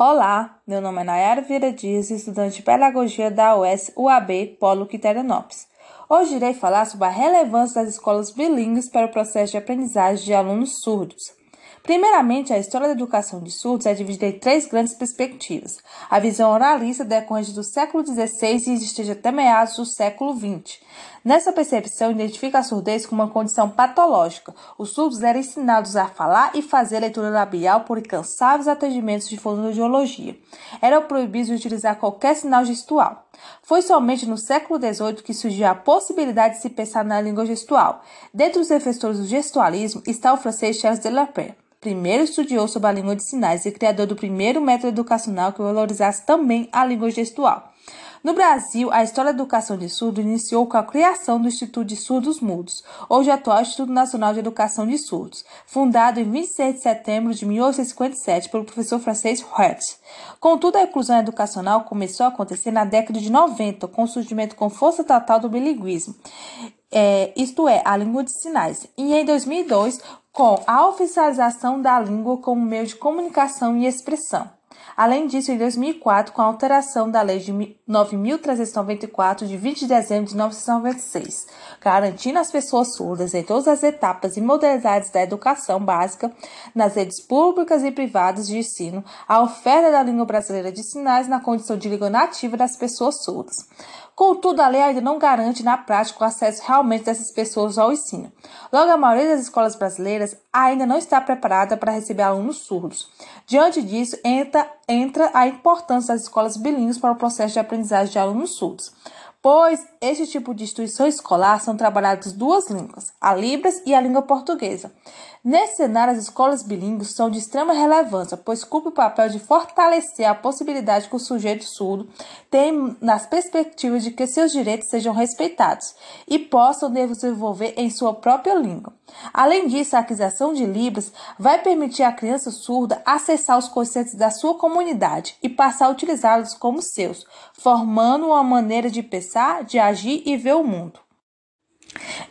Olá, meu nome é Nayara Vieira Dias, estudante de Pedagogia da UES UAB Polo Quiterianópolis. Hoje irei falar sobre a relevância das escolas bilíngues para o processo de aprendizagem de alunos surdos. Primeiramente, a história da educação de surdos é dividida em três grandes perspectivas. A visão oralista decorrente do século XVI e esteja até meados do século XX. Nessa percepção, identifica a surdez como uma condição patológica. Os surdos eram ensinados a falar e fazer leitura labial por incansáveis atendimentos de fonoaudiologia. Era proibido utilizar qualquer sinal gestual. Foi somente no século XVIII que surgiu a possibilidade de se pensar na língua gestual. Dentre os defensores do gestualismo está o francês Charles Delapre primeiro estudioso sobre a língua de sinais e criador do primeiro método educacional que valorizasse também a língua gestual. No Brasil, a história da educação de surdo iniciou com a criação do Instituto de Surdos Mudos, hoje atual Instituto Nacional de Educação de Surdos, fundado em 26 de setembro de 1857 pelo professor francês Hertz. Contudo, a inclusão educacional começou a acontecer na década de 90, com o surgimento com força total do bilinguismo, é, isto é, a língua de sinais, e em 2002, com a oficialização da língua como meio de comunicação e expressão. Além disso, em 2004, com a alteração da Lei de 9.394, de 20 de dezembro de 1996, garantindo às pessoas surdas em todas as etapas e modalidades da educação básica, nas redes públicas e privadas de ensino, a oferta da língua brasileira de sinais na condição de língua nativa das pessoas surdas. Contudo, a lei ainda não garante na prática o acesso realmente dessas pessoas ao ensino. Logo, a maioria das escolas brasileiras ainda não está preparada para receber alunos surdos. Diante disso, entra, entra a importância das escolas bilíngues para o processo de aprendizagem de alunos surdos pois este tipo de instituição escolar são trabalhadas duas línguas, a Libras e a língua portuguesa. Nesse cenário, as escolas bilíngues são de extrema relevância, pois cumpre o papel de fortalecer a possibilidade que o sujeito surdo tem nas perspectivas de que seus direitos sejam respeitados e possam desenvolver em sua própria língua. Além disso, a aquisição de Libras vai permitir à criança surda acessar os conceitos da sua comunidade e passar a utilizá-los como seus, formando uma maneira de pensar, de agir e ver o mundo.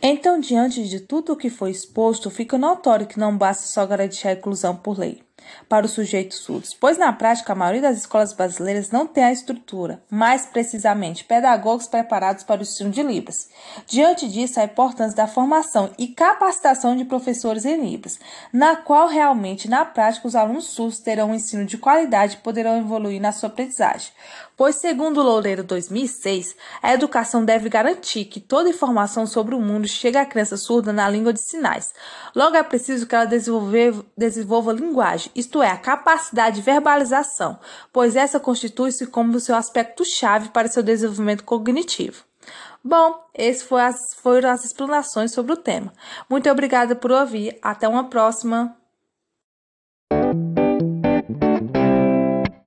Então, diante de tudo o que foi exposto, fica notório que não basta só garantir a inclusão por lei para os sujeitos surdos, pois na prática a maioria das escolas brasileiras não tem a estrutura, mais precisamente pedagogos preparados para o ensino de Libras. Diante disso, a importância da formação e capacitação de professores em Libras, na qual realmente na prática os alunos surdos terão um ensino de qualidade e poderão evoluir na sua aprendizagem. Pois, segundo o Loureiro 2006, a educação deve garantir que toda informação sobre o mundo chegue à criança surda na língua de sinais. Logo, é preciso que ela desenvolva linguagem, isto é, a capacidade de verbalização, pois essa constitui-se como seu aspecto-chave para seu desenvolvimento cognitivo. Bom, essas foram as explanações sobre o tema. Muito obrigada por ouvir. Até uma próxima.